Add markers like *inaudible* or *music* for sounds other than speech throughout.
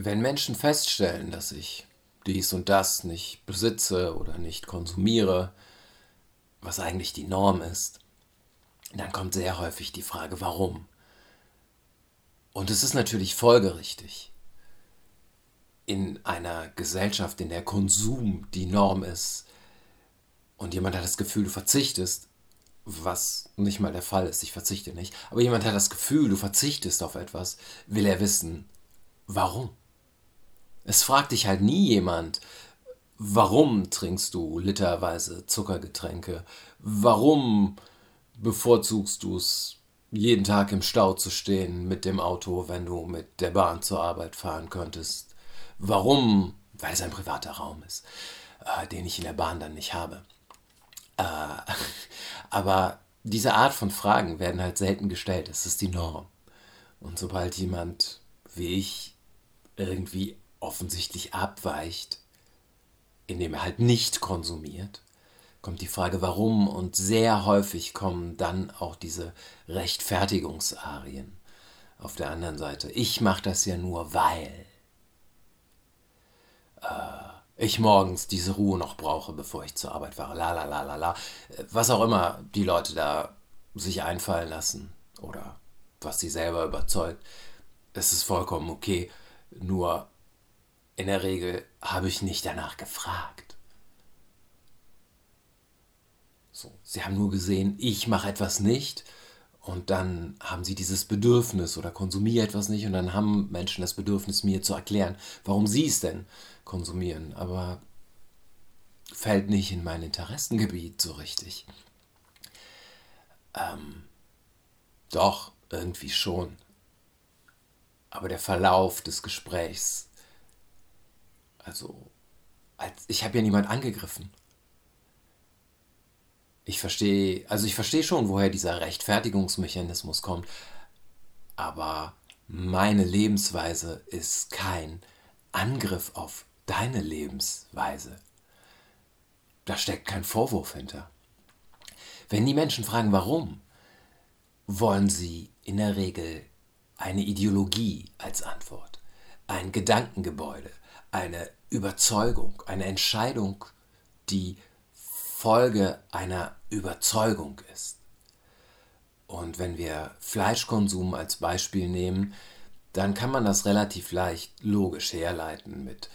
Wenn Menschen feststellen, dass ich dies und das nicht besitze oder nicht konsumiere, was eigentlich die Norm ist, dann kommt sehr häufig die Frage, warum? Und es ist natürlich folgerichtig. In einer Gesellschaft, in der Konsum die Norm ist und jemand hat das Gefühl, du verzichtest, was nicht mal der Fall ist, ich verzichte nicht, aber jemand hat das Gefühl, du verzichtest auf etwas, will er wissen, warum? Es fragt dich halt nie jemand, warum trinkst du literweise Zuckergetränke? Warum bevorzugst du es, jeden Tag im Stau zu stehen mit dem Auto, wenn du mit der Bahn zur Arbeit fahren könntest? Warum? Weil es ein privater Raum ist, äh, den ich in der Bahn dann nicht habe. Äh, *laughs* aber diese Art von Fragen werden halt selten gestellt. Es ist die Norm. Und sobald jemand wie ich irgendwie offensichtlich abweicht, indem er halt nicht konsumiert, kommt die Frage, warum und sehr häufig kommen dann auch diese Rechtfertigungsarien auf der anderen Seite. Ich mache das ja nur, weil äh, ich morgens diese Ruhe noch brauche, bevor ich zur Arbeit fahre. La la la la la. Was auch immer die Leute da sich einfallen lassen oder was sie selber überzeugt, es ist vollkommen okay. Nur in der Regel habe ich nicht danach gefragt. So, sie haben nur gesehen, ich mache etwas nicht und dann haben sie dieses Bedürfnis oder konsumieren etwas nicht und dann haben Menschen das Bedürfnis, mir zu erklären, warum sie es denn konsumieren. Aber fällt nicht in mein Interessengebiet so richtig. Ähm, doch, irgendwie schon. Aber der Verlauf des Gesprächs also, als, ich habe ja niemand angegriffen. Ich verstehe, also ich verstehe schon, woher dieser Rechtfertigungsmechanismus kommt, aber meine Lebensweise ist kein Angriff auf deine Lebensweise. Da steckt kein Vorwurf hinter. Wenn die Menschen fragen, warum, wollen sie in der Regel eine Ideologie als Antwort, ein Gedankengebäude, eine Überzeugung, eine Entscheidung, die Folge einer Überzeugung ist. Und wenn wir Fleischkonsum als Beispiel nehmen, dann kann man das relativ leicht logisch herleiten mit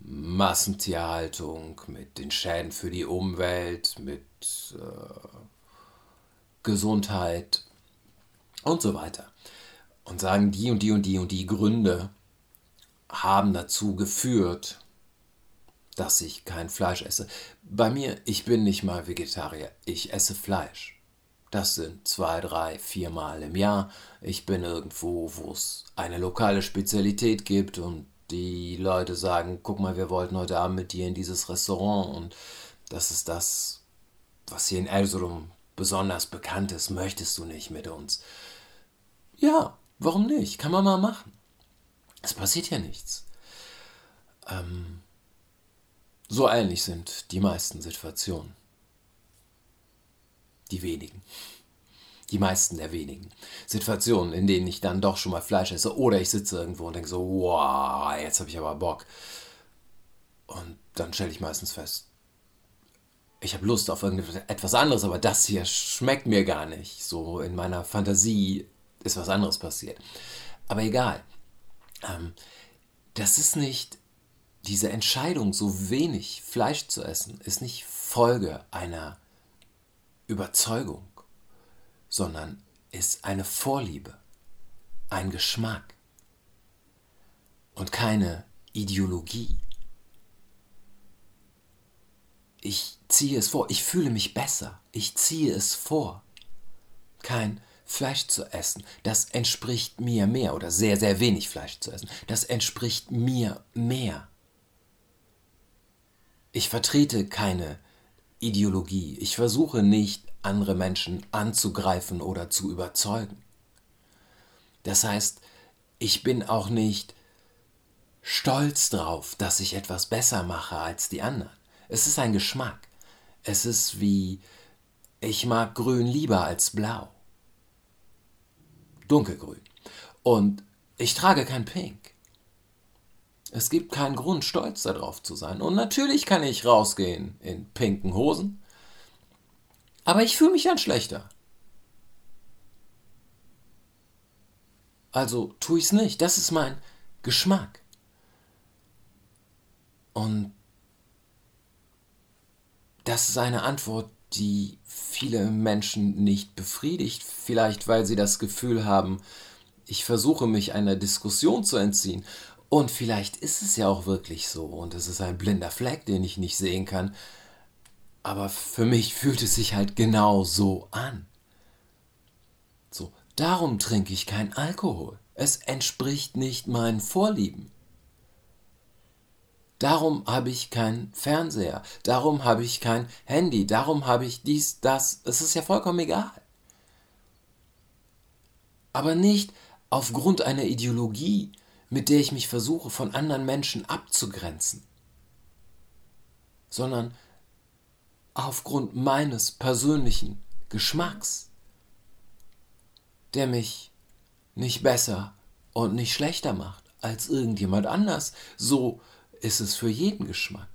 Massentierhaltung, mit den Schäden für die Umwelt, mit äh, Gesundheit und so weiter. Und sagen, die und die und die und die Gründe haben dazu geführt, dass ich kein Fleisch esse. Bei mir, ich bin nicht mal Vegetarier, ich esse Fleisch. Das sind zwei, drei, viermal im Jahr. Ich bin irgendwo, wo es eine lokale Spezialität gibt und die Leute sagen, guck mal, wir wollten heute Abend mit dir in dieses Restaurant und das ist das, was hier in Erzurum besonders bekannt ist. Möchtest du nicht mit uns? Ja, warum nicht? Kann man mal machen. Es passiert ja nichts. Ähm, so ähnlich sind die meisten Situationen. Die wenigen. Die meisten der wenigen. Situationen, in denen ich dann doch schon mal Fleisch esse oder ich sitze irgendwo und denke so, wow, jetzt habe ich aber Bock. Und dann stelle ich meistens fest, ich habe Lust auf irgendetwas anderes, aber das hier schmeckt mir gar nicht. So in meiner Fantasie ist was anderes passiert. Aber egal. Ähm, das ist nicht diese Entscheidung, so wenig Fleisch zu essen, ist nicht Folge einer Überzeugung, sondern ist eine Vorliebe, ein Geschmack und keine Ideologie. Ich ziehe es vor, ich fühle mich besser, ich ziehe es vor. Kein Fleisch zu essen, das entspricht mir mehr oder sehr, sehr wenig Fleisch zu essen, das entspricht mir mehr. Ich vertrete keine Ideologie. Ich versuche nicht, andere Menschen anzugreifen oder zu überzeugen. Das heißt, ich bin auch nicht stolz drauf, dass ich etwas besser mache als die anderen. Es ist ein Geschmack. Es ist wie, ich mag grün lieber als blau. Dunkelgrün. Und ich trage kein Pink. Es gibt keinen Grund, stolz darauf zu sein. Und natürlich kann ich rausgehen in pinken Hosen, aber ich fühle mich dann schlechter. Also tue ich es nicht. Das ist mein Geschmack. Und das ist eine Antwort, die viele Menschen nicht befriedigt, vielleicht weil sie das Gefühl haben, ich versuche mich einer Diskussion zu entziehen. Und vielleicht ist es ja auch wirklich so und es ist ein blinder Fleck, den ich nicht sehen kann. Aber für mich fühlt es sich halt genau so an. So, darum trinke ich kein Alkohol. Es entspricht nicht meinen Vorlieben. Darum habe ich keinen Fernseher, darum habe ich kein Handy, darum habe ich dies, das. Es ist ja vollkommen egal. Aber nicht aufgrund einer Ideologie, mit der ich mich versuche, von anderen Menschen abzugrenzen, sondern aufgrund meines persönlichen Geschmacks, der mich nicht besser und nicht schlechter macht als irgendjemand anders. So ist es für jeden Geschmack.